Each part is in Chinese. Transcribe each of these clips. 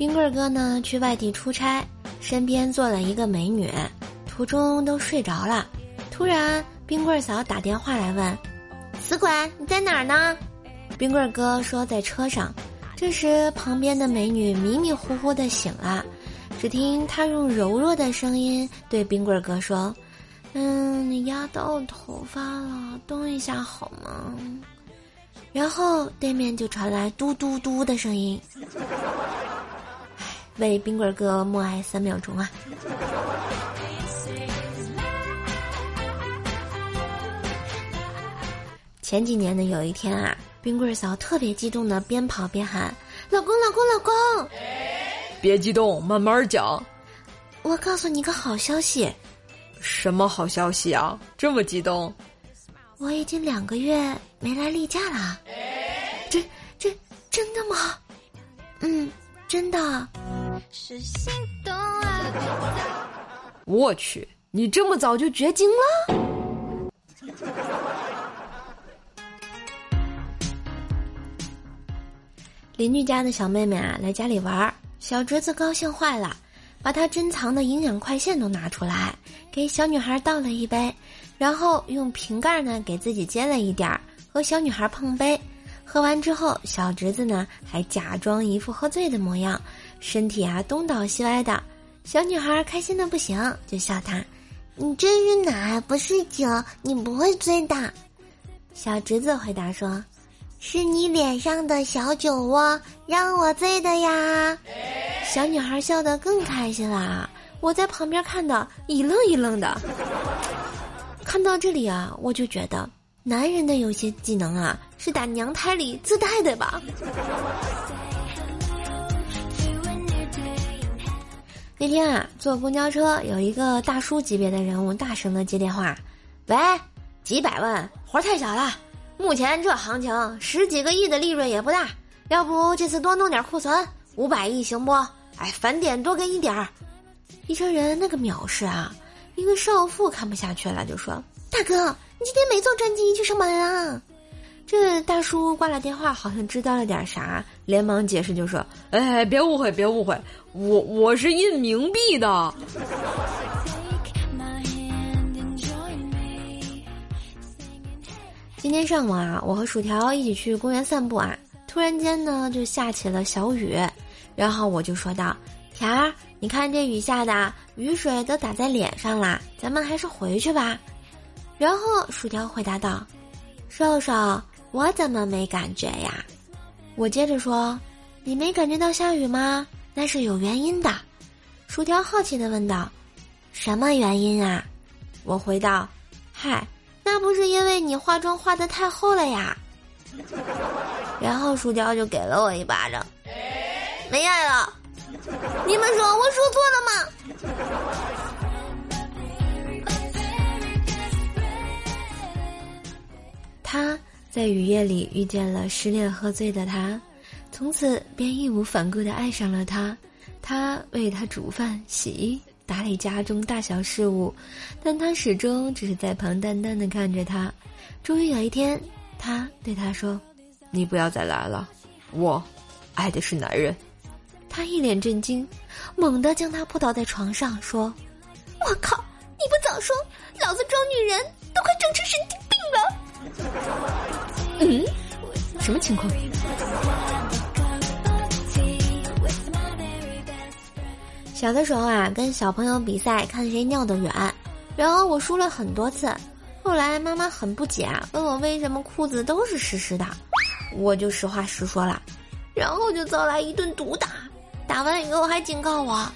冰棍哥呢去外地出差，身边坐了一个美女，途中都睡着了。突然，冰棍嫂打电话来问：“死鬼，你在哪儿呢？”冰棍哥说在车上。这时，旁边的美女迷迷糊糊的醒了，只听她用柔弱的声音对冰棍哥说：“嗯，你压到头发了，动一下好吗？”然后对面就传来嘟嘟嘟的声音。唉，为冰棍哥默哀三秒钟啊！前几年的有一天啊。冰棍嫂特别激动的边跑边喊：“老公，老公，老公！”别激动，慢慢讲。我告诉你个好消息。什么好消息啊？这么激动？我已经两个月没来例假了。这这真的吗？嗯，真的。是心动啊我去，你这么早就绝经了？邻居家的小妹妹啊，来家里玩儿，小侄子高兴坏了，把他珍藏的营养快线都拿出来，给小女孩倒了一杯，然后用瓶盖呢给自己接了一点儿，和小女孩碰杯。喝完之后，小侄子呢还假装一副喝醉的模样，身体啊东倒西歪的。小女孩开心的不行，就笑他：“你这晕奶，不是酒，你不会醉的。”小侄子回答说。是你脸上的小酒窝让我醉的呀！小女孩笑得更开心啦。我在旁边看到一愣一愣的。看到这里啊，我就觉得男人的有些技能啊，是打娘胎里自带的吧。那天啊，坐公交车有一个大叔级别的人物大声的接电话：“喂，几百万，活太小了。”目前这行情，十几个亿的利润也不大，要不这次多弄点库存，五百亿行不？哎，返点多给你点儿。一车人那个藐视啊，一个少妇看不下去了，就说：“大哥，你今天没坐专机去上班啊？”这大叔挂了电话，好像知道了点啥，连忙解释就说：“哎，别误会，别误会，我我是印冥币的。”今天上午啊，我和薯条一起去公园散步啊，突然间呢就下起了小雨，然后我就说道：“条儿，你看这雨下的，雨水都打在脸上啦，咱们还是回去吧。”然后薯条回答道：“瘦瘦，我怎么没感觉呀？”我接着说：“你没感觉到下雨吗？那是有原因的。”薯条好奇的问道：“什么原因啊？”我回道：“嗨。”那不是因为你化妆化的太厚了呀，然后薯条就给了我一巴掌，没爱了。你们说我说错了吗？在雨夜里遇见了失恋喝醉的他，从此便义无反顾的爱上了他。他为他煮饭洗衣。打理家中大小事务，但他始终只是在旁淡淡的看着他。终于有一天，他对他说：“你不要再来了，我爱的是男人。”他一脸震惊，猛地将他扑倒在床上，说：“我靠！你不早说，老子装女人都快装成神经病了。”嗯，什么情况？小的时候啊，跟小朋友比赛看谁尿得远，然后我输了很多次。后来妈妈很不解，问我为什么裤子都是湿湿的，我就实话实说了，然后就遭来一顿毒打。打完以后还警告我：“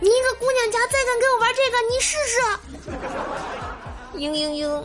你一个姑娘家再敢跟我玩这个，你试试。”嘤嘤嘤。